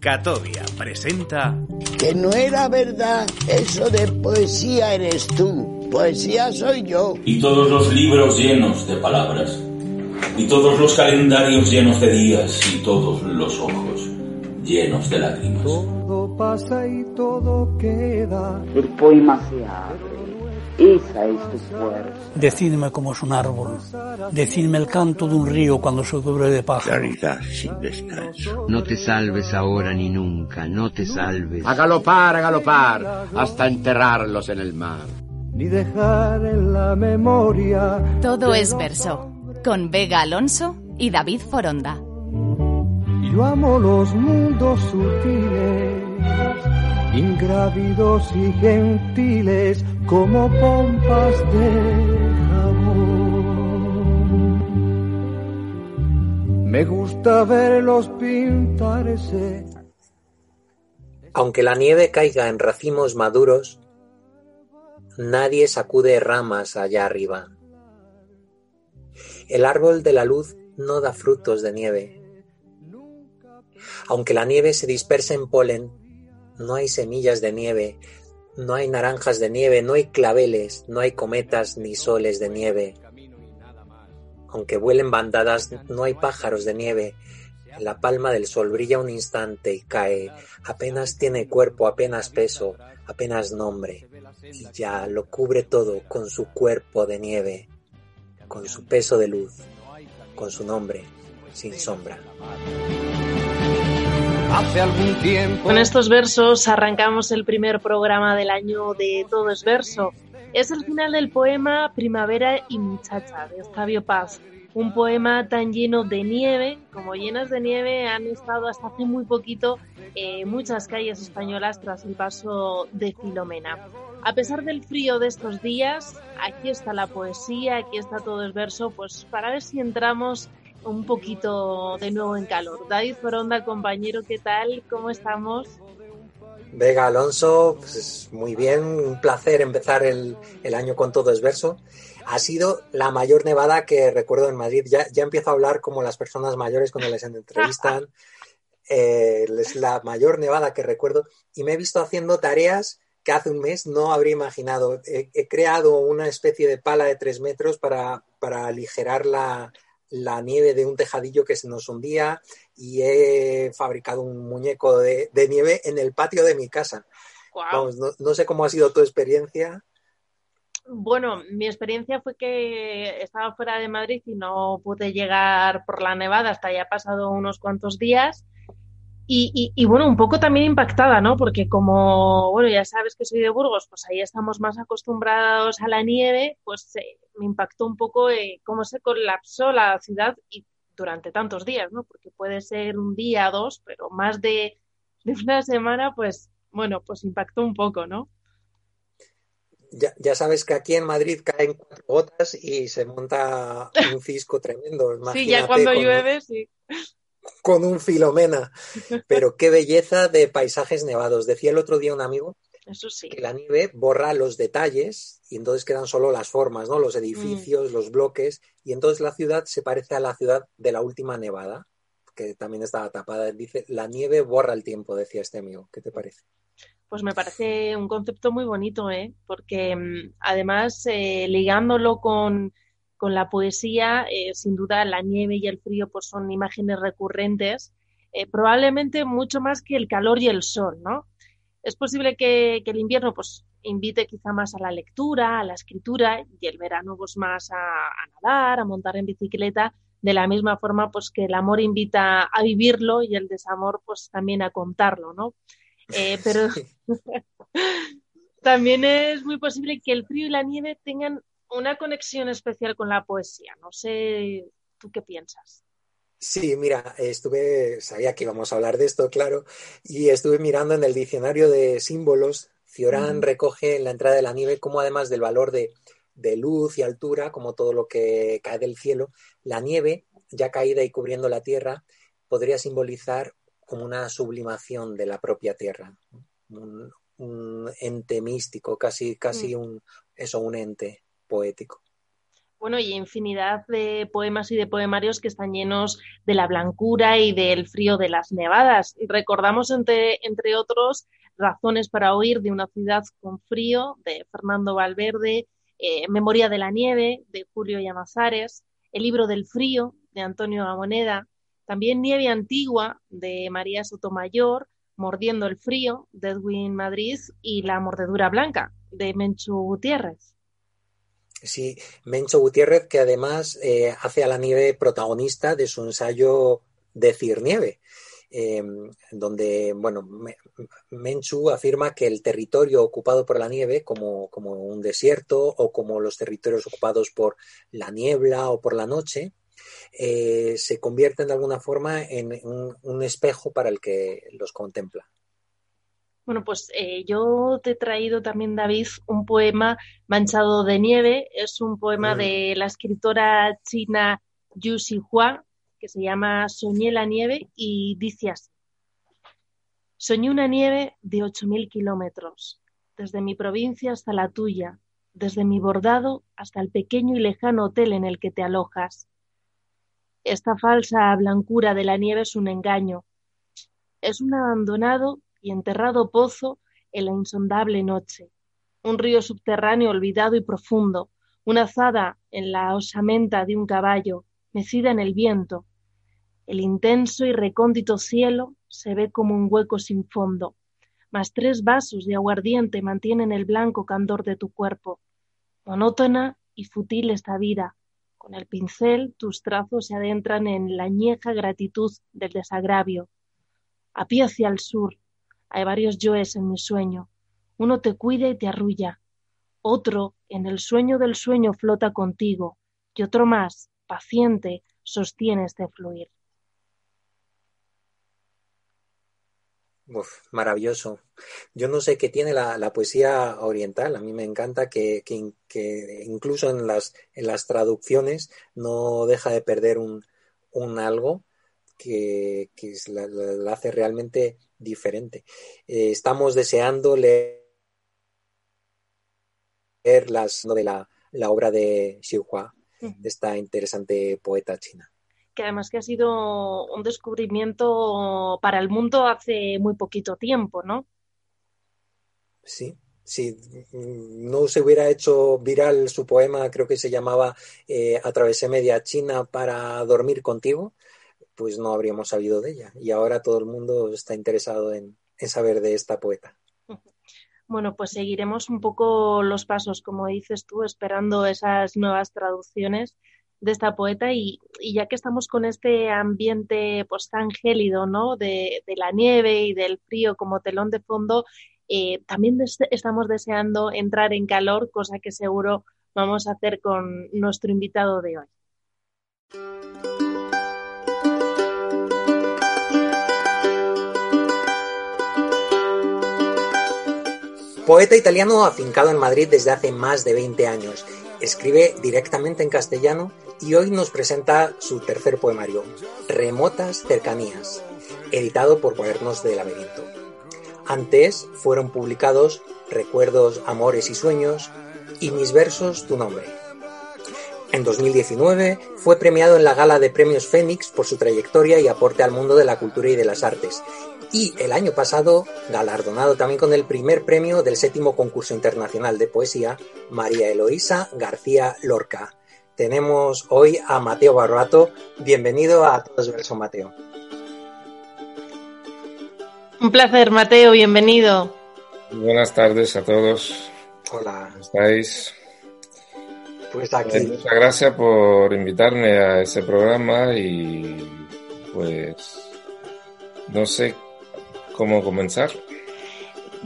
Catovia presenta. Que no era verdad eso de poesía eres tú, poesía soy yo. Y todos los libros llenos de palabras, y todos los calendarios llenos de días, y todos los ojos llenos de lágrimas. Todo pasa y todo queda. El poema se abre. Esa es tu fuerza. Decidme cómo es un árbol. Decidme el canto de un río cuando se cubre de pájaros. Claridad sin descanso. No te salves ahora ni nunca, no te salves. A galopar, a galopar, hasta enterrarlos en el mar. Ni dejar en la memoria. Todo es verso. Con Vega Alonso y David Foronda. Yo amo los mundos sutiles, ingrávidos y gentiles como pompas de jabón. Me gusta verlos pintarse. Aunque la nieve caiga en racimos maduros, nadie sacude ramas allá arriba. El árbol de la luz no da frutos de nieve. Aunque la nieve se disperse en polen, no hay semillas de nieve, no hay naranjas de nieve, no hay claveles, no hay cometas ni soles de nieve. Aunque vuelen bandadas, no hay pájaros de nieve. La palma del sol brilla un instante y cae. Apenas tiene cuerpo, apenas peso, apenas nombre. Y ya lo cubre todo con su cuerpo de nieve, con su peso de luz, con su nombre, sin sombra. Con estos versos arrancamos el primer programa del año de Todo es Verso. Es el final del poema Primavera y Muchacha de Octavio Paz. Un poema tan lleno de nieve, como llenas de nieve han estado hasta hace muy poquito eh, muchas calles españolas tras el paso de Filomena. A pesar del frío de estos días, aquí está la poesía, aquí está todo el verso, pues para ver si entramos un poquito de nuevo en calor. David Foronda, compañero, ¿qué tal? ¿Cómo estamos? Vega Alonso, pues muy bien, un placer empezar el, el, año con todo es verso. Ha sido la mayor nevada que recuerdo en Madrid. Ya, ya empiezo a hablar como las personas mayores cuando les entrevistan. Eh, es la mayor nevada que recuerdo y me he visto haciendo tareas que hace un mes no habría imaginado. He, he creado una especie de pala de tres metros para, para aligerar la, la nieve de un tejadillo que se nos hundía y he fabricado un muñeco de, de nieve en el patio de mi casa. Wow. Vamos, no, no, sé cómo ha sido tu experiencia. Bueno, mi experiencia fue que estaba fuera de Madrid y no pude llegar por la nevada hasta ya pasado unos cuantos días. Y, y, y, bueno, un poco también impactada, ¿no? Porque como, bueno, ya sabes que soy de Burgos, pues ahí estamos más acostumbrados a la nieve, pues eh, me impactó un poco eh, cómo se colapsó la ciudad y durante tantos días, ¿no? Porque puede ser un día, dos, pero más de, de una semana, pues, bueno, pues impactó un poco, ¿no? Ya, ya, sabes que aquí en Madrid caen cuatro gotas y se monta un cisco tremendo. Imagínate sí, ya cuando llueve, sí con un filomena. Pero qué belleza de paisajes nevados. Decía el otro día un amigo Eso sí. que la nieve borra los detalles y entonces quedan solo las formas, ¿no? Los edificios, mm. los bloques, y entonces la ciudad se parece a la ciudad de la última nevada, que también estaba tapada. Dice, la nieve borra el tiempo, decía este amigo. ¿Qué te parece? Pues me parece un concepto muy bonito, ¿eh? Porque además, eh, ligándolo con con la poesía, eh, sin duda la nieve y el frío pues son imágenes recurrentes, eh, probablemente mucho más que el calor y el sol, ¿no? Es posible que, que, el invierno pues invite quizá más a la lectura, a la escritura y el verano pues más a, a, nadar, a montar en bicicleta, de la misma forma pues que el amor invita a vivirlo y el desamor pues también a contarlo, ¿no? Eh, pero también es muy posible que el frío y la nieve tengan una conexión especial con la poesía. No sé, ¿tú qué piensas? Sí, mira, estuve, sabía que íbamos a hablar de esto, claro, y estuve mirando en el diccionario de símbolos. Ciorán mm. recoge en la entrada de la nieve como además del valor de, de luz y altura, como todo lo que cae del cielo, la nieve, ya caída y cubriendo la tierra, podría simbolizar como una sublimación de la propia tierra, un, un ente místico, casi, casi mm. un, eso, un ente poético. Bueno, y infinidad de poemas y de poemarios que están llenos de la blancura y del frío de las nevadas. Recordamos, entre, entre otros, Razones para huir de una ciudad con frío, de Fernando Valverde, eh, Memoria de la nieve, de Julio Llamazares, El libro del frío, de Antonio Gamoneda, también Nieve Antigua, de María Sotomayor, Mordiendo el frío, de Edwin Madrid, y La mordedura blanca, de Menchu Gutiérrez. Sí, Mencho Gutiérrez, que además eh, hace a la nieve protagonista de su ensayo Decir Nieve, eh, donde, bueno, Menchu afirma que el territorio ocupado por la nieve, como, como, un desierto o como los territorios ocupados por la niebla o por la noche, eh, se convierten de alguna forma en un espejo para el que los contempla. Bueno, pues eh, yo te he traído también, David, un poema manchado de nieve. Es un poema de la escritora china Yu Xihua, que se llama Soñé la nieve y dice así. Soñé una nieve de 8.000 kilómetros, desde mi provincia hasta la tuya, desde mi bordado hasta el pequeño y lejano hotel en el que te alojas. Esta falsa blancura de la nieve es un engaño. Es un abandonado y enterrado pozo en la insondable noche, un río subterráneo olvidado y profundo, una azada en la osamenta de un caballo, mecida en el viento. El intenso y recóndito cielo se ve como un hueco sin fondo, mas tres vasos de aguardiente mantienen el blanco candor de tu cuerpo. Monótona y fútil esta vida. Con el pincel tus trazos se adentran en la añeja gratitud del desagravio. A pie hacia el sur, hay varios yoes en mi sueño. Uno te cuida y te arrulla. Otro, en el sueño del sueño, flota contigo. Y otro más, paciente, sostiene este fluir. Maravilloso. Yo no sé qué tiene la, la poesía oriental. A mí me encanta que, que, que, incluso en las, en las traducciones no deja de perder un, un algo que, que la, hace realmente diferente. Eh, estamos deseando leer, las, de la, la, obra de Xu Hua, de esta interesante poeta china que además que ha sido un descubrimiento para el mundo hace muy poquito tiempo, ¿no? Sí, si no se hubiera hecho viral su poema, creo que se llamaba eh, Atravesé media China para dormir contigo, pues no habríamos sabido de ella. Y ahora todo el mundo está interesado en, en saber de esta poeta. Bueno, pues seguiremos un poco los pasos, como dices tú, esperando esas nuevas traducciones de esta poeta y, ya que estamos con este ambiente pues tan gélido, ¿no? De, de la nieve y del frío como telón de fondo, eh, también estamos deseando entrar en calor, cosa que seguro vamos a hacer con nuestro invitado de hoy. Poeta italiano afincado en Madrid desde hace más de 20 años. Escribe directamente en castellano y hoy nos presenta su tercer poemario, Remotas Cercanías, editado por Cuadernos de Laberinto. Antes fueron publicados Recuerdos, Amores y Sueños y Mis Versos, Tu Nombre. En 2019 fue premiado en la gala de premios Fénix por su trayectoria y aporte al mundo de la cultura y de las artes. Y el año pasado, galardonado también con el primer premio del séptimo concurso internacional de poesía, María Eloísa García Lorca. Tenemos hoy a Mateo Barbato. Bienvenido a Todos Verso Mateo. Un placer, Mateo, bienvenido. Buenas tardes a todos. Hola. ¿Cómo estáis? Pues aquí. Eh, muchas gracias por invitarme a ese programa y pues no sé cómo comenzar.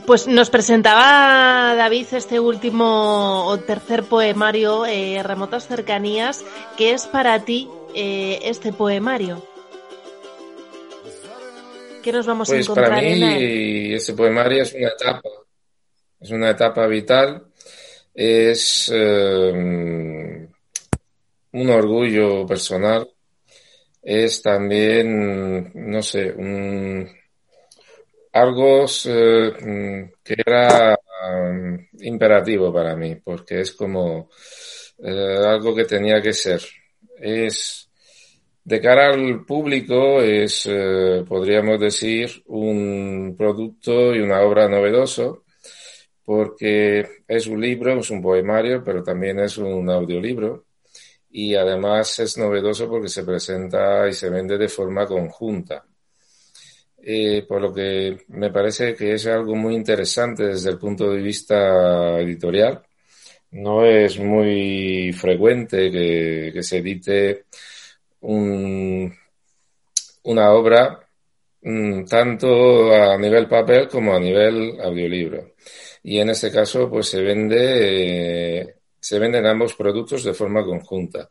Pues nos presentaba David este último o tercer poemario, eh, Remotas Cercanías. ¿Qué es para ti eh, este poemario? ¿Qué nos vamos pues a encontrar para mí en él? este poemario es una etapa, es una etapa vital, es eh, un orgullo personal, es también, no sé, un, algo eh, que era um, imperativo para mí, porque es como eh, algo que tenía que ser. Es de cara al público es, eh, podríamos decir, un producto y una obra novedoso, porque es un libro, es un poemario, pero también es un audiolibro. Y además es novedoso porque se presenta y se vende de forma conjunta. Por lo que me parece que es algo muy interesante desde el punto de vista editorial. No es muy frecuente que, que se edite un, una obra mm, tanto a nivel papel como a nivel audiolibro. Y en este caso, pues se vende, eh, se venden ambos productos de forma conjunta.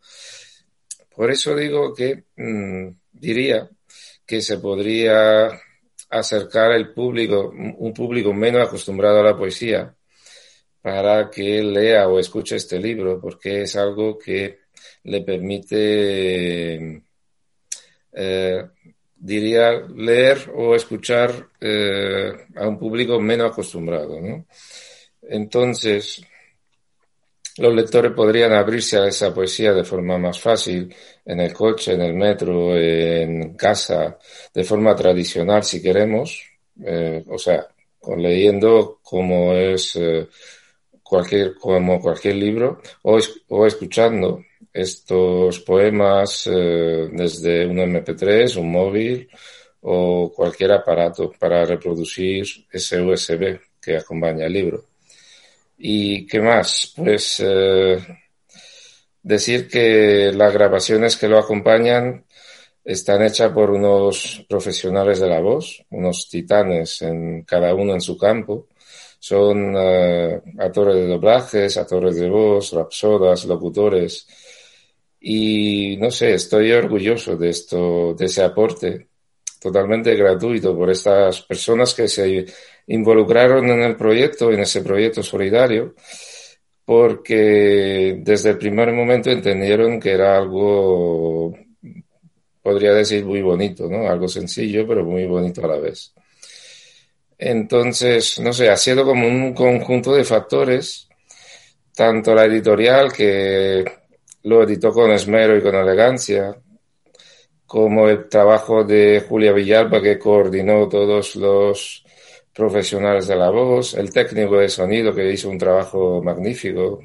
Por eso digo que mm, diría que se podría acercar el público, un público menos acostumbrado a la poesía, para que lea o escuche este libro, porque es algo que le permite, eh, diría, leer o escuchar eh, a un público menos acostumbrado. ¿no? Entonces, los lectores podrían abrirse a esa poesía de forma más fácil, en el coche, en el metro, en casa, de forma tradicional si queremos, eh, o sea, leyendo como es eh, cualquier, como cualquier libro, o, o escuchando estos poemas eh, desde un MP3, un móvil o cualquier aparato para reproducir ese USB que acompaña el libro. ¿Y qué más? Pues eh, decir que las grabaciones que lo acompañan están hechas por unos profesionales de la voz, unos titanes en cada uno en su campo. Son uh, actores de doblajes, actores de voz, rapsodas, locutores, y no sé, estoy orgulloso de esto, de ese aporte totalmente gratuito por estas personas que se involucraron en el proyecto, en ese proyecto solidario, porque desde el primer momento entendieron que era algo, podría decir, muy bonito, ¿no? Algo sencillo, pero muy bonito a la vez. Entonces, no sé, ha sido como un conjunto de factores, tanto la editorial que lo editó con esmero y con elegancia, como el trabajo de Julia Villalba que coordinó todos los profesionales de la voz, el técnico de sonido que hizo un trabajo magnífico,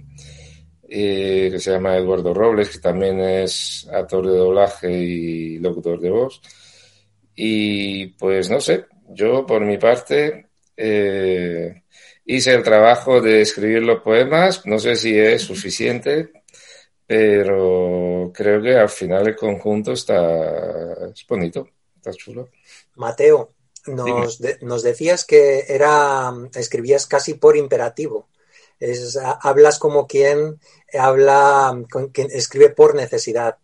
y que se llama Eduardo Robles, que también es actor de doblaje y locutor de voz. Y pues no sé, yo por mi parte eh, hice el trabajo de escribir los poemas, no sé si es suficiente, pero creo que al final el conjunto está es bonito, está chulo. Mateo, nos, nos decías que era escribías casi por imperativo. Es, hablas como quien habla, con quien escribe por necesidad.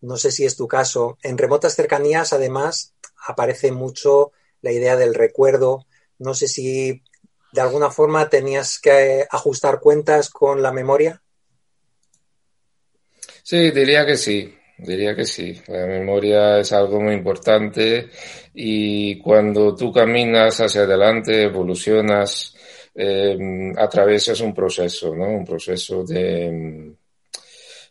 No sé si es tu caso. En remotas cercanías, además, aparece mucho la idea del recuerdo. No sé si de alguna forma tenías que ajustar cuentas con la memoria. Sí, diría que sí, diría que sí. La memoria es algo muy importante y cuando tú caminas hacia adelante, evolucionas, eh, atravesas un proceso, ¿no? Un proceso de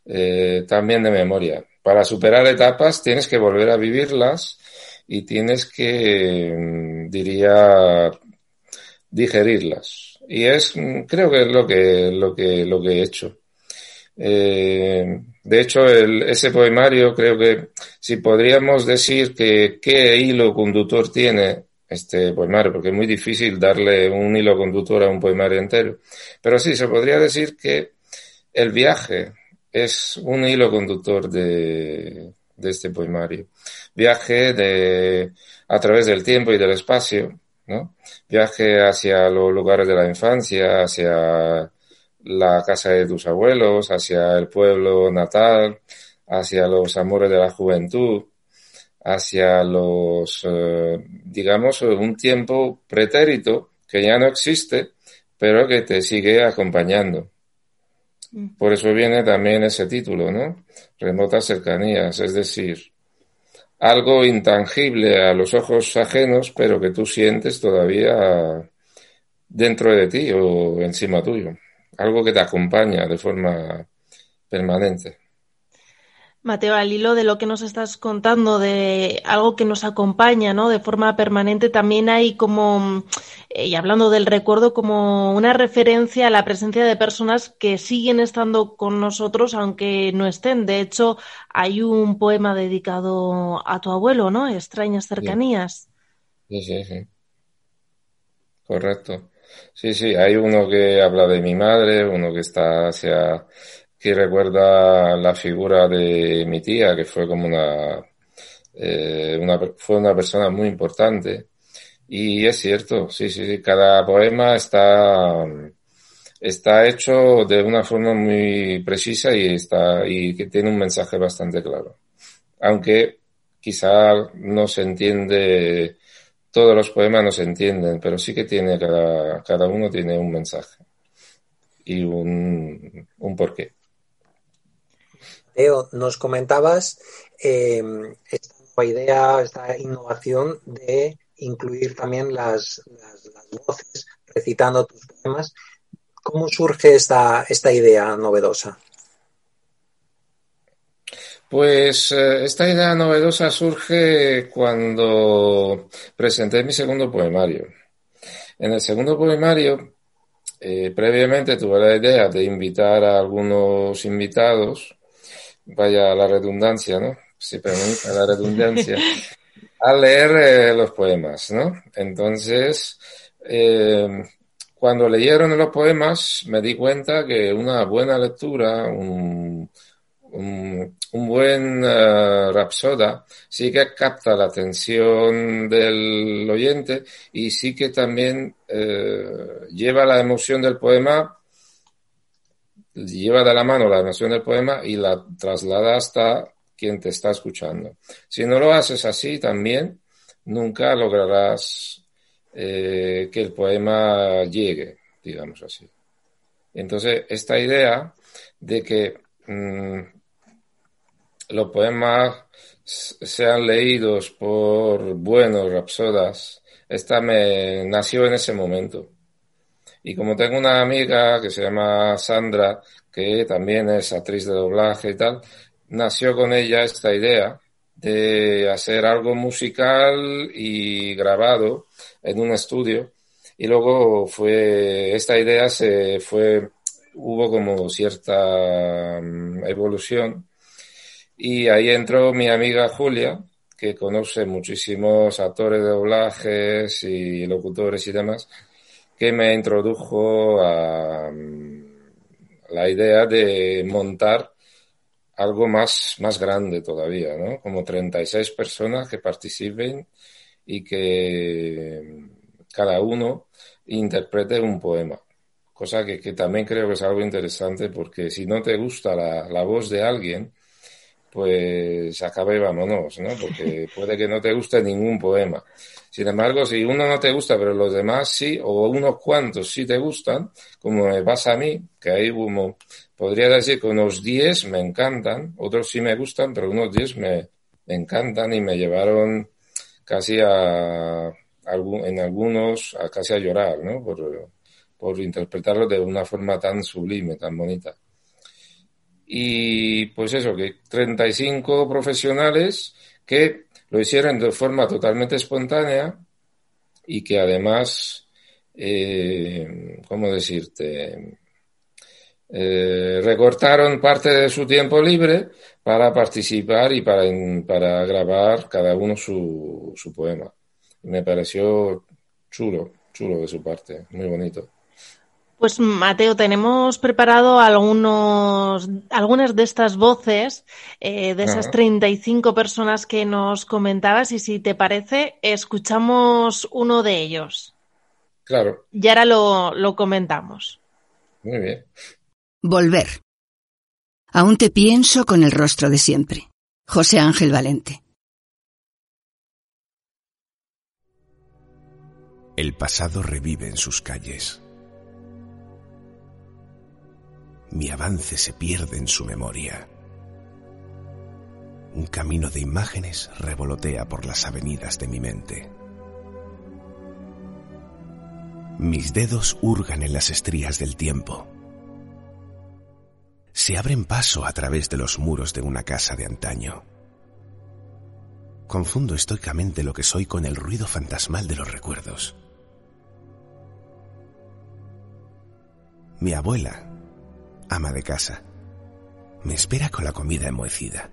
eh, también de memoria. Para superar etapas tienes que volver a vivirlas y tienes que, mm, diría, digerirlas. Y es, creo que es lo que, lo que, lo que he hecho. Eh, de hecho, ese poemario creo que si podríamos decir que qué hilo conductor tiene este poemario, porque es muy difícil darle un hilo conductor a un poemario entero, pero sí, se podría decir que el viaje es un hilo conductor de, de este poemario. Viaje de, a través del tiempo y del espacio, ¿no? Viaje hacia los lugares de la infancia, hacia la casa de tus abuelos, hacia el pueblo natal, hacia los amores de la juventud, hacia los, eh, digamos, un tiempo pretérito que ya no existe, pero que te sigue acompañando. Mm. Por eso viene también ese título, ¿no? Remotas cercanías, es decir, algo intangible a los ojos ajenos, pero que tú sientes todavía dentro de ti o encima tuyo algo que te acompaña de forma permanente. Mateo, al hilo de lo que nos estás contando, de algo que nos acompaña, ¿no? De forma permanente, también hay como, eh, y hablando del recuerdo, como una referencia a la presencia de personas que siguen estando con nosotros aunque no estén. De hecho, hay un poema dedicado a tu abuelo, ¿no? Extrañas cercanías. Sí, sí, sí. Correcto. Sí, sí, hay uno que habla de mi madre, uno que está hacia que recuerda la figura de mi tía, que fue como una, eh, fue una persona muy importante. Y es cierto, sí, sí, cada poema está, está hecho de una forma muy precisa y está, y que tiene un mensaje bastante claro. Aunque quizá no se entiende, todos los poemas no se entienden, pero sí que tiene cada, cada uno tiene un mensaje y un, un porqué. Leo, nos comentabas eh, esta idea, esta innovación de incluir también las, las, las, voces recitando tus poemas. ¿Cómo surge esta, esta idea novedosa? Pues eh, esta idea novedosa surge cuando presenté mi segundo poemario. En el segundo poemario, eh, previamente tuve la idea de invitar a algunos invitados vaya la redundancia, ¿no? Si permite la redundancia, a leer eh, los poemas, ¿no? Entonces, cuando leyeron los poemas, me di cuenta que una buena lectura, un, un, buen uh, rapsoda, sí que capta la atención del oyente y sí que también eh, lleva la emoción del poema lleva de la mano la emoción del poema y la traslada hasta quien te está escuchando. Si no lo haces así también, nunca lograrás eh, que el poema llegue, digamos así. Entonces, esta idea de que mmm, los poemas sean leídos por buenos rapsodas, esta me nació en ese momento. Y como tengo una amiga que se llama Sandra, que también es actriz de doblaje y tal, nació con ella esta idea de hacer algo musical y grabado en un estudio. Y luego fue, esta idea se fue, hubo como cierta um, evolución. Y ahí entró mi amiga Julia, que conoce muchísimos actores de doblajes y locutores y demás, que me introdujo a la idea de montar algo más, más grande todavía, ¿no? Como 36 personas que participen y que cada uno interprete un poema. Cosa que, que también creo que es algo interesante porque si no te gusta la, la voz de alguien, pues acabe vámonos, ¿no? Porque puede que no te guste ningún poema. Sin embargo, si uno no te gusta, pero los demás sí, o unos cuantos sí te gustan, como me pasa a mí, que hay como, podría decir que unos 10 me encantan, otros sí me gustan, pero unos 10 me, me encantan y me llevaron casi a, en algunos, a casi a llorar, ¿no? Por, por interpretarlo de una forma tan sublime, tan bonita. Y pues eso, que 35 profesionales que lo hicieron de forma totalmente espontánea y que además, eh, ¿cómo decirte? Eh, recortaron parte de su tiempo libre para participar y para, para grabar cada uno su, su poema. Me pareció chulo, chulo de su parte, muy bonito. Pues Mateo, tenemos preparado algunos, algunas de estas voces eh, de esas 35 personas que nos comentabas y si te parece, escuchamos uno de ellos. Claro. Y ahora lo, lo comentamos. Muy bien. Volver. Aún te pienso con el rostro de siempre. José Ángel Valente. El pasado revive en sus calles mi avance se pierde en su memoria. Un camino de imágenes revolotea por las avenidas de mi mente. Mis dedos hurgan en las estrías del tiempo. se abren paso a través de los muros de una casa de antaño. Confundo estoicamente lo que soy con el ruido fantasmal de los recuerdos. Mi abuela, ama de casa, me espera con la comida enmohecida.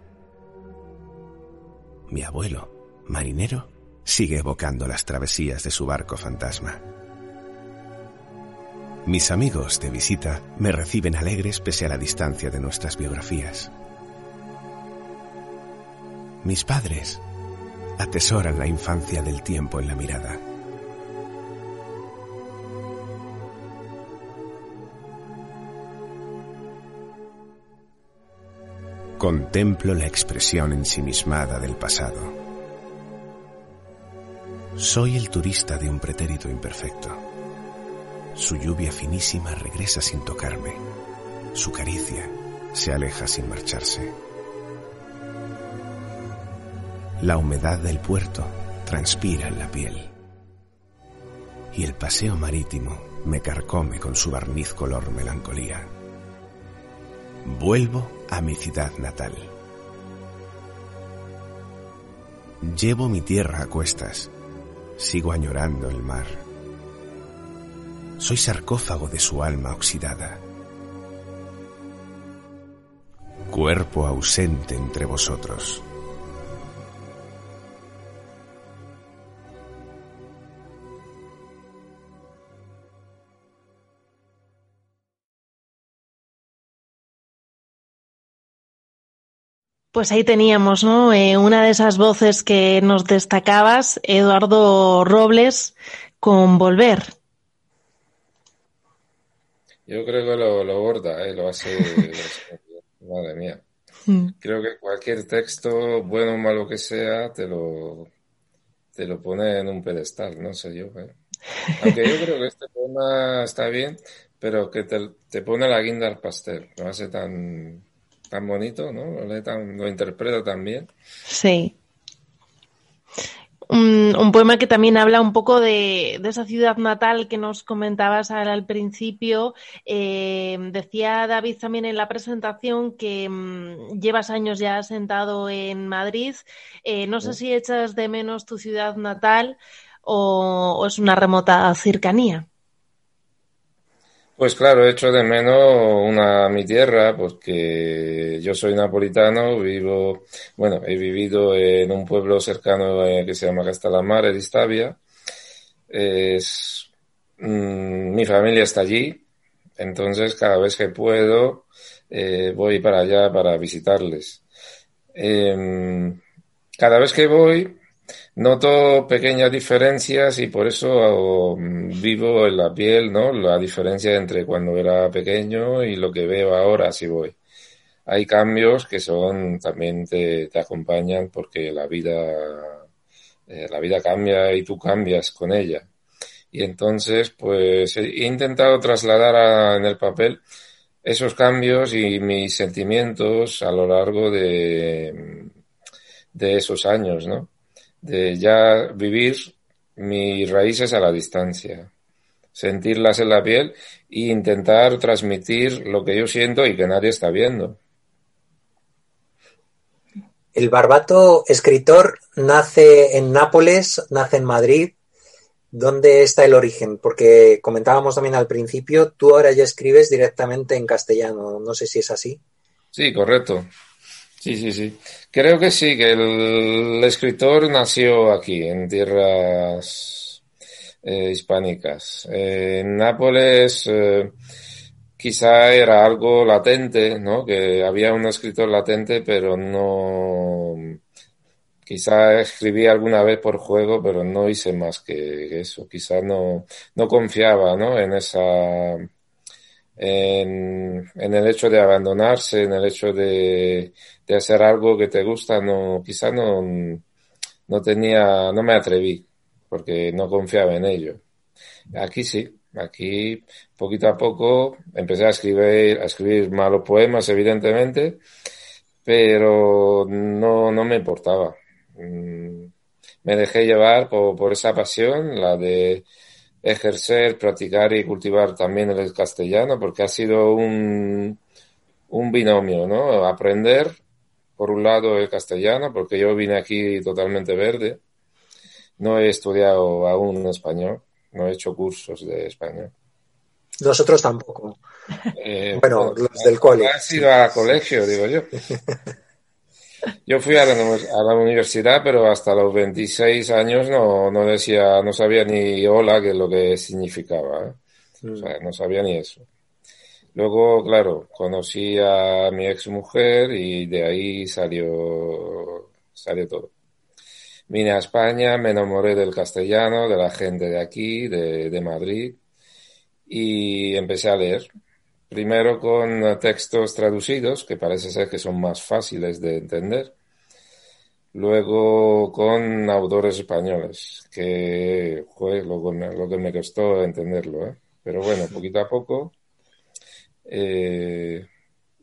Mi abuelo, marinero, sigue evocando las travesías de su barco fantasma. Mis amigos de visita me reciben alegres pese a la distancia de nuestras biografías. Mis padres atesoran la infancia del tiempo en la mirada. Contemplo la expresión ensimismada del pasado. Soy el turista de un pretérito imperfecto. Su lluvia finísima regresa sin tocarme. Su caricia se aleja sin marcharse. La humedad del puerto transpira en la piel. Y el paseo marítimo me carcome con su barniz color melancolía. Vuelvo a mi ciudad natal. Llevo mi tierra a cuestas. Sigo añorando el mar. Soy sarcófago de su alma oxidada. Cuerpo ausente entre vosotros. Pues ahí teníamos, ¿no? Eh, una de esas voces que nos destacabas, Eduardo Robles, con Volver. Yo creo que lo, lo borda, ¿eh? lo hace. madre mía. Mm. Creo que cualquier texto, bueno o malo que sea, te lo, te lo pone en un pedestal, no sé yo. ¿eh? Aunque yo creo que este poema está bien, pero que te, te pone la guinda al pastel, lo hace tan tan bonito, ¿no? Tan, lo interpreta tan bien. Sí. Un, un, poema que también habla un poco de, de, esa ciudad natal que nos comentabas al, al principio. Eh, decía David también en la presentación que mmm, llevas años ya sentado en Madrid. Eh, no sé si echas de menos tu ciudad natal o, o es una remota cercanía. Pues claro, echo de menos una mi tierra, porque yo soy napolitano, vivo, bueno, he vivido en un pueblo cercano eh, que se llama Castelamar, de Istavia. Es, mmm, mi familia está allí, entonces cada vez que puedo eh, voy para allá para visitarles. Eh, cada vez que voy, noto pequeñas diferencias y por eso um, vivo en la piel, ¿no? La diferencia entre cuando era pequeño y lo que veo ahora si voy. Hay cambios que son, también te, te acompañan porque la vida, eh, la vida cambia y tú cambias con ella. Y entonces, pues he intentado trasladar a, en el papel esos cambios y mis sentimientos a lo largo de, de esos años, ¿no? De ya vivir mis raíces a la distancia, sentirlas en la piel e intentar transmitir lo que yo siento y que nadie está viendo. El barbato escritor nace en Nápoles, nace en Madrid. ¿Dónde está el origen? Porque comentábamos también al principio, tú ahora ya escribes directamente en castellano. No sé si es así. Sí, correcto. Sí, sí, sí. Creo que sí, que el, escritor nació aquí, en tierras eh, hispánicas. Eh, en Nápoles eh, quizá era algo latente, ¿no? Que había un escritor latente, pero no... Quizá escribí alguna vez por juego, pero no hice más que eso. Quizá no, no confiaba, ¿no? En esa... En, en el hecho de abandonarse, en el hecho de, de hacer algo que te gusta, no, quizá no, no tenía, no me atreví, porque no confiaba en ello. Aquí sí, aquí poquito a poco empecé a escribir, a escribir malos poemas, evidentemente, pero no, no me importaba. Me dejé llevar por, por esa pasión, la de ejercer, practicar y cultivar también el castellano, porque ha sido un, un binomio, ¿no? Aprender, por un lado, el castellano, porque yo vine aquí totalmente verde. No he estudiado aún español, no he hecho cursos de español. Nosotros tampoco. Eh, bueno, los del cole. Has ido a colegio, digo yo. Yo fui a la, a la, universidad, pero hasta los 26 años no, no decía, no sabía ni hola, que es lo que significaba. ¿eh? O sea, no sabía ni eso. Luego, claro, conocí a mi ex mujer y de ahí salió, salió todo. Vine a España, me enamoré del castellano, de la gente de aquí, de, de Madrid, y empecé a leer. Primero con textos traducidos, que parece ser que son más fáciles de entender. Luego con autores españoles, que fue lo, lo, que me costó entenderlo. ¿eh? Pero bueno, poquito a poco eh,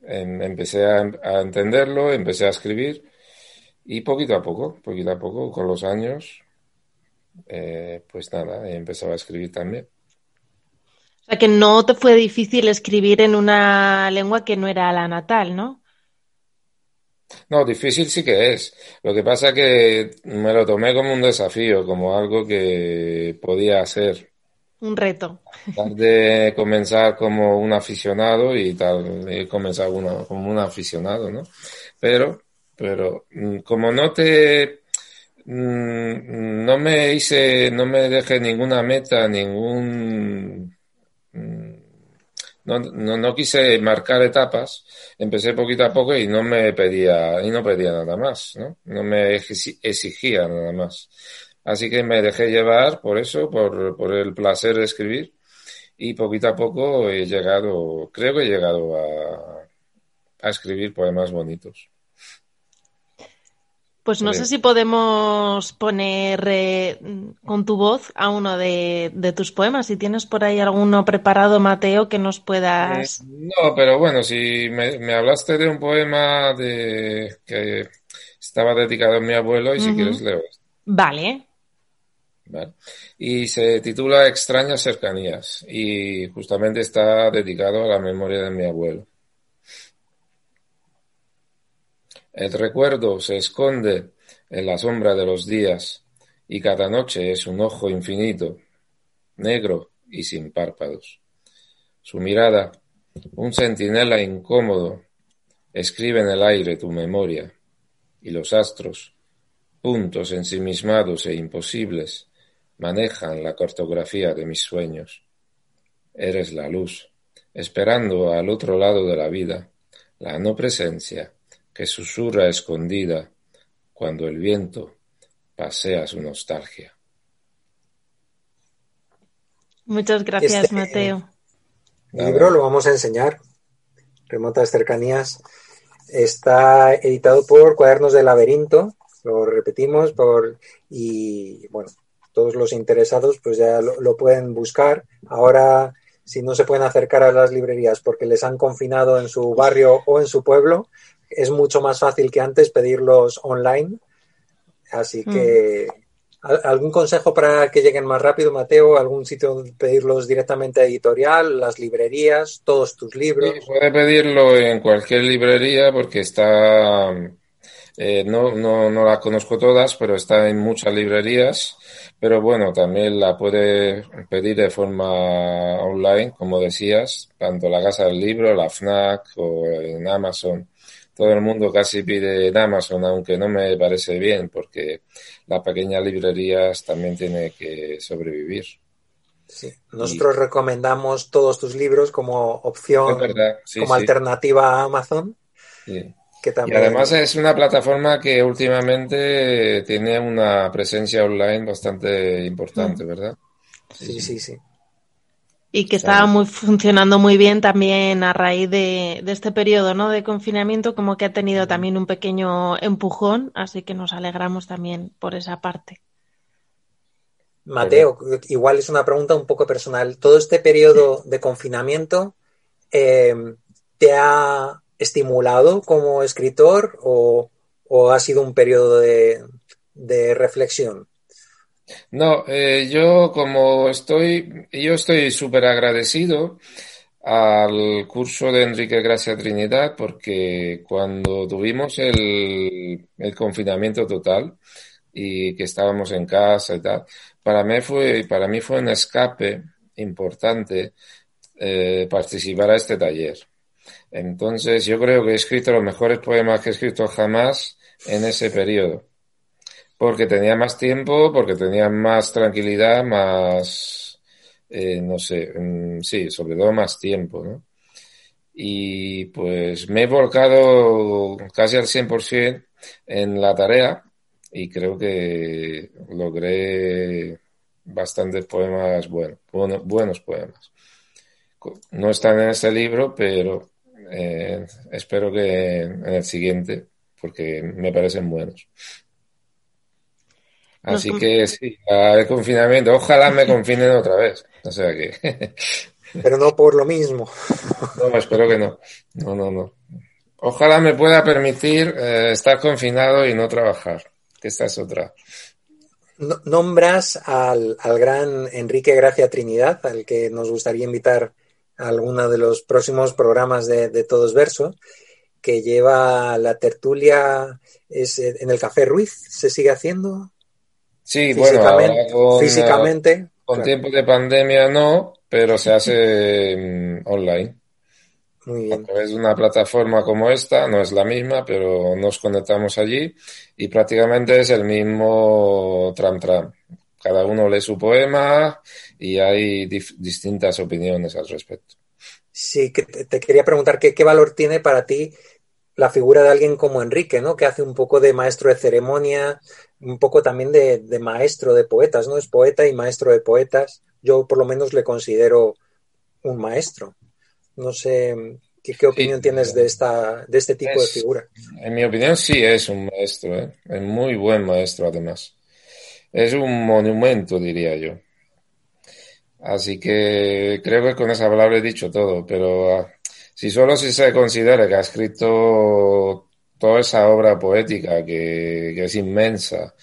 em, empecé a, a, entenderlo, empecé a escribir y poquito a poco, poquito a poco, con los años, eh, pues nada, empezaba a escribir también. Sea que no te fue difícil escribir en una lengua que no era la natal, ¿no? No, difícil sí que es. Lo que pasa que me lo tomé como un desafío, como algo que podía hacer. Un reto. De comenzar como un aficionado y tal, he comenzado una, como un aficionado, ¿no? Pero, pero mm, como no te, mm, no me hice, no me dejé ninguna meta, ningún no, no, no, quise marcar etapas, empecé poquito a poco y no me pedía, y no pedía nada más, ¿no? No me exigía nada más. Así que me dejé llevar por eso, por, por el placer de escribir, y poquito a poco he llegado, creo que he llegado a, a escribir poemas bonitos. Pues no sé si podemos poner eh, con tu voz a uno de, de, tus poemas. Si tienes por ahí alguno preparado, Mateo, que nos puedas. Eh, no, pero bueno, si me, me, hablaste de un poema de que estaba dedicado a mi abuelo, y si uh -huh. quieres leo. Vale. vale. Y se titula Extrañas cercanías, y justamente está dedicado a la memoria de mi abuelo. El recuerdo se esconde en la sombra de los días y cada noche es un ojo infinito, negro y sin párpados. Su mirada, un centinela incómodo, escribe en el aire tu memoria y los astros, puntos ensimismados e imposibles, manejan la cartografía de mis sueños. Eres la luz, esperando al otro lado de la vida, la no presencia que susurra escondida cuando el viento pasea su nostalgia. Muchas gracias, este, Mateo. El libro lo vamos a enseñar. Remotas cercanías. Está editado por Cuadernos del Laberinto. Lo repetimos por y bueno, todos los interesados pues ya lo, lo pueden buscar. Ahora si no se pueden acercar a las librerías porque les han confinado en su barrio o en su pueblo, es mucho más fácil que antes pedirlos online. Así que, mm. ¿algún consejo para que lleguen más rápido, Mateo? ¿Algún sitio donde pedirlos directamente a editorial, las librerías, todos tus libros? Sí, puede pedirlo en cualquier librería porque está. Eh, no, no, no la conozco todas, pero está en muchas librerías. Pero bueno, también la puede pedir de forma online, como decías, tanto la Casa del Libro, la FNAC o en Amazon todo el mundo casi pide en Amazon, aunque no me parece bien, porque las pequeñas librerías también tienen que sobrevivir. Sí. Nosotros y... recomendamos todos tus libros como opción, sí, como sí. alternativa a Amazon. Que también... Y además es una plataforma que últimamente tiene una presencia online bastante importante, ¿verdad? Sí, sí, sí y que estaba muy funcionando muy bien también a raíz de, de, este periodo ¿no? de confinamiento, como que ha tenido también un pequeño empujón, así que nos alegramos también por esa parte. Mateo, igual es una pregunta un poco personal. ¿Todo este periodo de confinamiento eh, te ha estimulado como escritor o, o ha sido un periodo de, de reflexión? No, eh, yo como estoy, yo estoy súper agradecido al curso de Enrique Gracia Trinidad porque cuando tuvimos el, el confinamiento total y que estábamos en casa y tal, para mí fue, para mí fue un escape importante eh, participar a este taller. Entonces yo creo que he escrito los mejores poemas que he escrito jamás en ese periodo. Porque tenía más tiempo, porque tenía más tranquilidad, más, eh, no sé, mm, sí, sobre todo más tiempo, ¿no? Y pues me he volcado casi al 100% en la tarea y creo que logré bastantes poemas buenos, buenos poemas. No están en este libro, pero eh, espero que en el siguiente, porque me parecen buenos. Así que sí, el confinamiento, ojalá me confinen otra vez. O sea que. Pero no por lo mismo. No, espero que no. No, no, no. Ojalá me pueda permitir eh, estar confinado y no trabajar, que esta es otra. Nombras al, al gran Enrique Gracia Trinidad, al que nos gustaría invitar a alguno de los próximos programas de, de Todos Verso, que lleva la tertulia es en el Café Ruiz, ¿se sigue haciendo? Sí, bueno, con, físicamente. Con tiempo de pandemia no, pero se hace mm, online. Muy bien. A través de una plataforma como esta, no es la misma, pero nos conectamos allí y prácticamente es el mismo tram tram. Cada uno lee su poema y hay distintas opiniones al respecto. Sí, que te, quería preguntar ¿qué, qué valor tiene para ti la figura de alguien como Enrique, ¿no? Que hace un poco de maestro de ceremonia, un poco también de, maestro de poetas, ¿no? Es poeta y maestro de poetas. Yo por lo menos le considero un maestro. No sé qué, opinión tienes de esta de este tipo de figura. En mi opinión sí es un maestro, ¿eh? es muy buen maestro además. Es un monumento, diría yo. Así que creo que con esa palabra he dicho todo, pero ah, si solo si se considera que ha escrito toda esa obra poética que, es inmensa,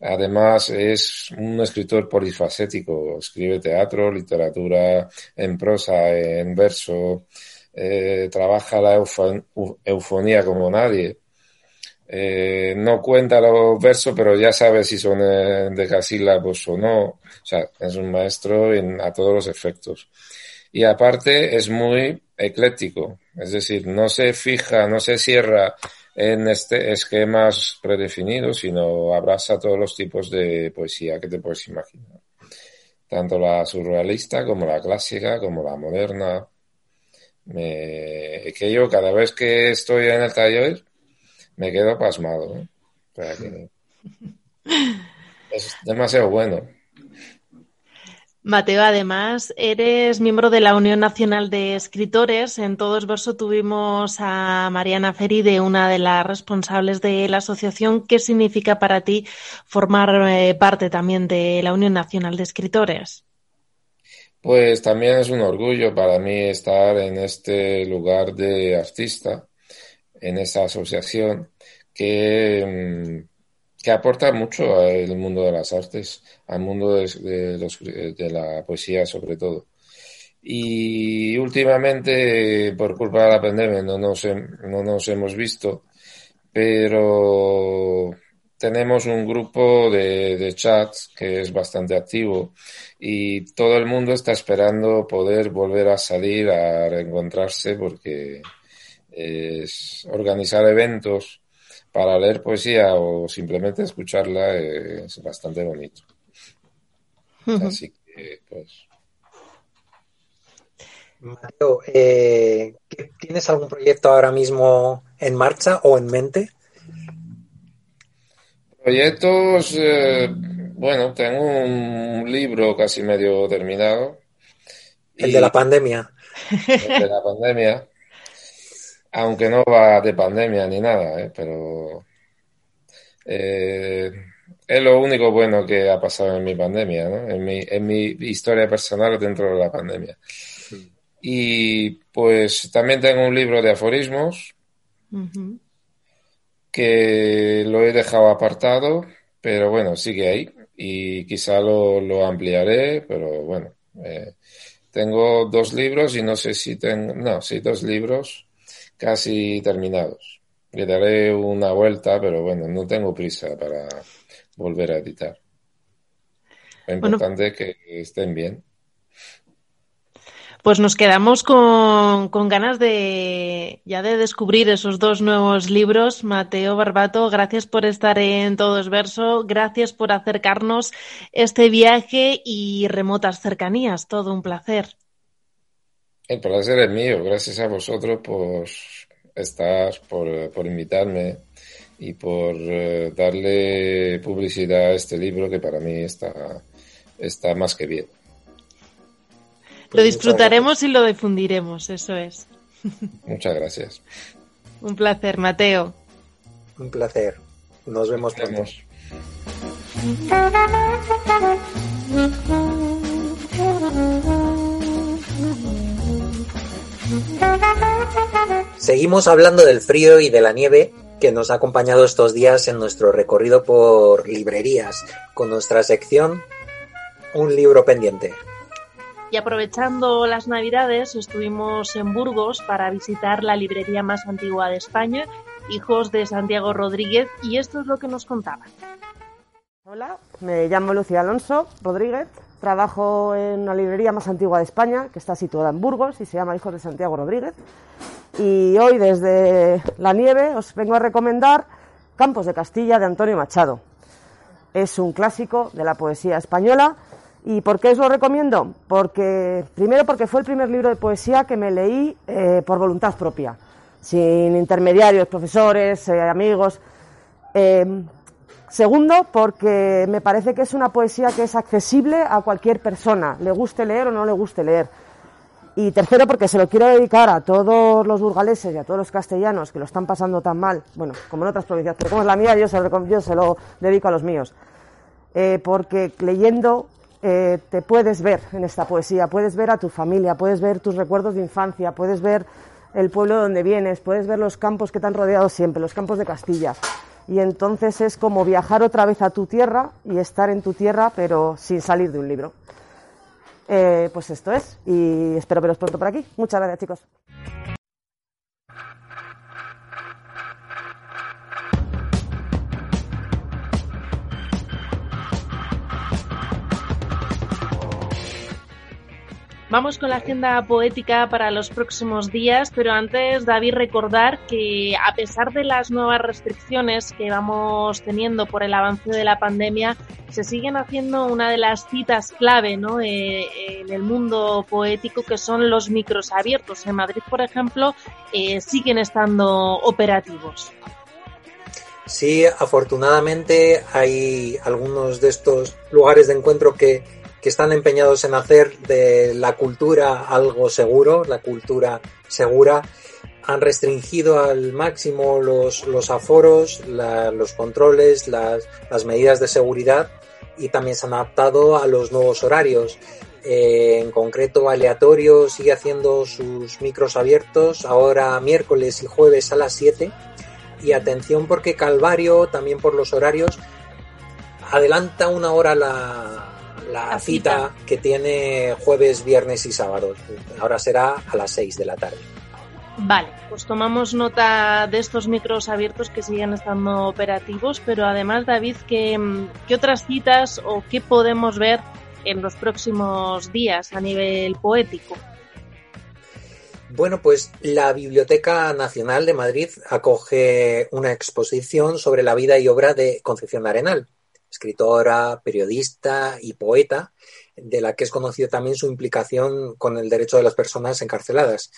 además es un escritor polifacético, escribe teatro, literatura, en prosa, en verso, eh, trabaja la eufonía como nadie. Eh, no cuenta los versos, pero ya sabe si son eh, de casílabos o no. O sea, es un maestro en, a todos los efectos. Y aparte es muy ecléctico, es decir, no se fija, no se cierra en este esquemas predefinidos, sino abraza todos los tipos de poesía que te puedes imaginar. Tanto la surrealista como la clásica, como la moderna. Me... que yo cada vez que estoy en el taller me quedo pasmado. ¿eh? es demasiado bueno. Mateo, además, eres miembro de la Unión Nacional de Escritores. En Todos Verso tuvimos a Mariana Feride, una de las responsables de la asociación. ¿Qué significa para ti formar eh, parte también de la Unión Nacional de Escritores? Pues también es un orgullo para mí estar en este lugar de artista, en esa asociación que mm, que aporta mucho al mundo de las artes, al mundo de, los, de, la poesía sobre todo. Y últimamente, por culpa de la pandemia, no nos, no hemos visto, pero tenemos un grupo de, de chats que es bastante activo y todo el mundo está esperando poder volver a salir a reencontrarse porque es organizar eventos para leer poesía o simplemente escucharla es bastante bonito. Así que, pues. Mateo, eh, ¿tienes algún proyecto ahora mismo en marcha o en mente? Proyectos, eh, bueno, tengo un libro casi medio terminado. El de la pandemia. El de la pandemia aunque no va de pandemia ni nada, ¿eh? pero eh, es lo único bueno que ha pasado en mi pandemia, ¿no? en, mi, en mi historia personal dentro de la pandemia. Y pues también tengo un libro de aforismos que lo he dejado apartado, pero bueno, sigue ahí y quizá lo, lo ampliaré, pero bueno, eh, Tengo dos libros y no sé si tengo, no, sí, dos libros casi terminados. Le daré una vuelta, pero bueno, no tengo prisa para volver a editar. Lo importante es que estén bien. Pues nos quedamos con, con, ganas de ya de descubrir esos dos nuevos libros. Mateo Barbato, gracias por estar en Todos Verso, gracias por acercarnos este viaje y remotas cercanías. Todo un placer. El placer es mío. Gracias a vosotros por estar, por, por invitarme y por uh, darle publicidad a este libro que para mí está, está más que bien. Lo disfrutaremos y lo difundiremos, eso es. Muchas gracias. Un placer, Mateo. Un placer. Nos vemos pronto. Seguimos hablando del frío y de la nieve que nos ha acompañado estos días en nuestro recorrido por librerías con nuestra sección Un libro pendiente. Y aprovechando las Navidades, estuvimos en Burgos para visitar la librería más antigua de España, Hijos de Santiago Rodríguez, y esto es lo que nos contaban. Hola, me llamo Lucía Alonso Rodríguez, trabajo en la librería más antigua de España, que está situada en Burgos y se llama Hijos de Santiago Rodríguez. Y hoy desde la nieve os vengo a recomendar Campos de Castilla de Antonio Machado. Es un clásico de la poesía española ¿Y por qué os lo recomiendo? Porque, primero, porque fue el primer libro de poesía que me leí eh, por voluntad propia, sin intermediarios, profesores, eh, amigos. Em, segundo, porque me parece que es una poesía que es accesible a cualquier persona, le guste leer o no le guste leer. Y tercero, porque se lo quiero dedicar a todos los burgaleses y a todos los castellanos que lo están pasando tan mal, bueno, como en otras provincias, pero como es la mía, yo se lo, yo se lo dedico a los míos. Eh, porque leyendo eh, te puedes ver en esta poesía, puedes ver a tu familia, puedes ver tus recuerdos de infancia, puedes ver el pueblo donde vienes, puedes ver los campos que te han rodeado siempre, los campos de Castilla. Y entonces es como viajar otra vez a tu tierra y estar en tu tierra, pero sin salir de un libro. Eh, pues esto es, y espero veros pronto por aquí. Muchas gracias, chicos. Vamos con la agenda poética para los próximos días, pero antes, David, recordar que a pesar de las nuevas restricciones que vamos teniendo por el avance de la pandemia, se siguen haciendo una de las citas clave ¿no? Eh, en el mundo poético, que son los micros abiertos. En Madrid, por ejemplo, eh, siguen estando operativos. Sí, afortunadamente hay algunos de estos lugares de encuentro que que están empeñados en hacer de la cultura algo seguro, la cultura segura. Han restringido al máximo los, los aforos, los controles, las, las, medidas de seguridad y también se han adaptado a los nuevos horarios. Eh, en concreto, Aleatorio sigue haciendo sus micros abiertos ahora miércoles y jueves a las 7. Y atención porque Calvario, también por los horarios, adelanta una hora la, la, cita, que tiene jueves, viernes y sábados. Ahora será a las 6 de la tarde. Vale, pues tomamos nota de estos micros abiertos que siguen estando operativos, pero además, David, ¿qué, ¿qué, otras citas o qué podemos ver en los próximos días a nivel poético? Bueno, pues la Biblioteca Nacional de Madrid acoge una exposición sobre la vida y obra de Concepción Arenal, escritora, periodista y poeta, de la que es conocido también su implicación con el derecho de las personas encarceladas.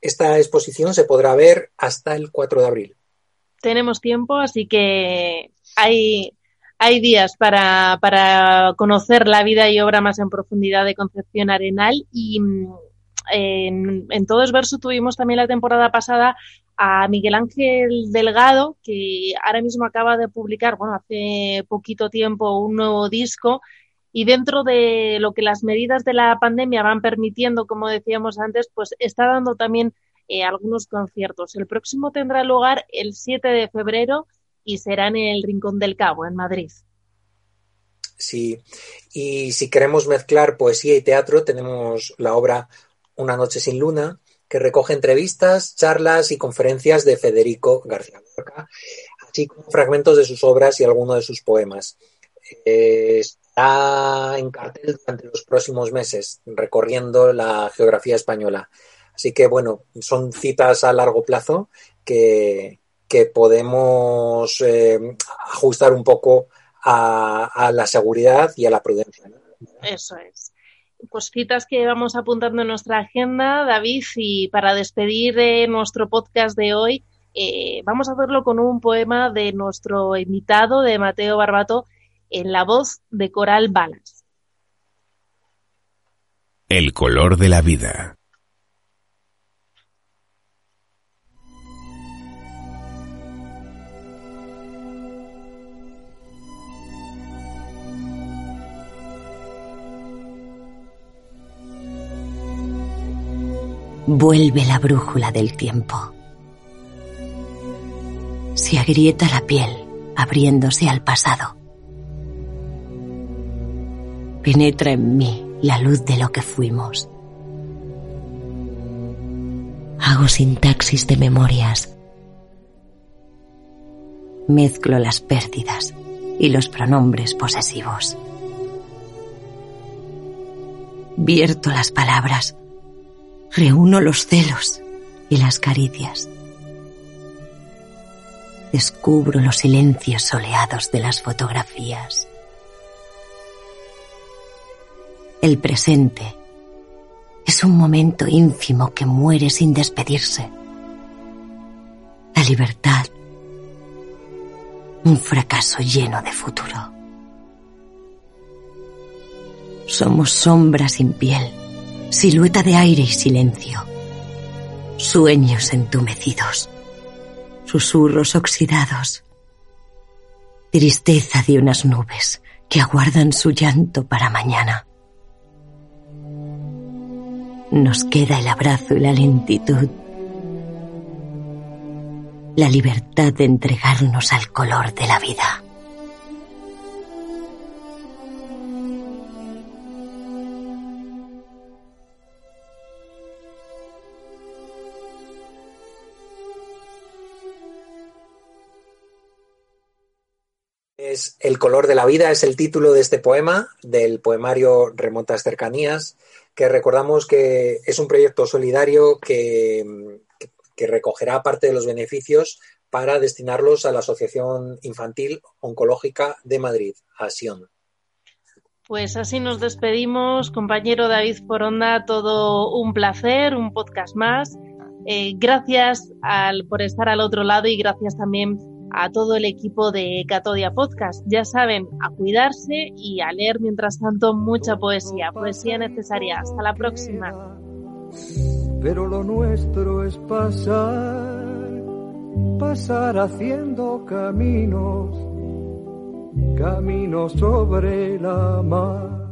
Esta exposición se podrá ver hasta el 4 de abril. Tenemos tiempo, así que hay, hay días para, para conocer la vida y obra más en profundidad de Concepción Arenal y mm, en, en Todo es Verso tuvimos también la temporada pasada a Miguel Ángel Delgado, que ahora mismo acaba de publicar, bueno, hace poquito tiempo un nuevo disco y dentro de lo que las medidas de la pandemia van permitiendo, como decíamos antes, pues está dando también eh, algunos conciertos. El próximo tendrá lugar el 7 de febrero y será en el Rincón del Cabo, en Madrid. Sí, y si queremos mezclar poesía y teatro, tenemos la obra Una noche sin luna, que recoge entrevistas, charlas y conferencias de Federico García Lorca, así como fragmentos de sus obras y algunos de sus poemas. Eh, está en cartel durante los próximos meses, recorriendo la geografía española. Así que, bueno, son citas a largo plazo que, que podemos eh, ajustar un poco a, la seguridad y a la prudencia. Eso es. Citas que vamos apuntando en nuestra agenda, David, y para despedir eh, nuestro podcast de hoy, eh, vamos a hacerlo con un poema de nuestro invitado, de Mateo Barbato, en la voz de Coral Balas. El color de la vida. Vuelve la brújula del tiempo. Se agrieta la piel, abriéndose al pasado. Penetra en mí la luz de lo que fuimos. Hago sintaxis de memorias. Mezclo las pérdidas y los pronombres posesivos. Vierto las palabras Reúno los celos y las caricias. Descubro los silencios soleados de las fotografías. El presente es un momento ínfimo que muere sin despedirse. La libertad, un fracaso lleno de futuro. Somos sombras sin piel silueta de aire y silencio, sueños entumecidos, susurros oxidados, tristeza de unas nubes que aguardan su llanto para mañana. Nos queda el abrazo y la lentitud, la libertad de entregarnos al color de la vida. El color de la vida es el título de este poema, del poemario Remotas Cercanías, que recordamos que es un proyecto solidario que, que recogerá parte de los beneficios para destinarlos a la Asociación Infantil Oncológica de Madrid, ASION. Pues así nos despedimos, compañero David Foronda, todo un placer, un podcast más. Eh, gracias al, por estar al otro lado y gracias también a todo el equipo de Catodia Podcast. Ya saben, a cuidarse y a leer mientras tanto mucha poesía, poesía necesaria. Hasta la próxima. Pero lo nuestro es pasar, pasar haciendo caminos, caminos sobre la mar.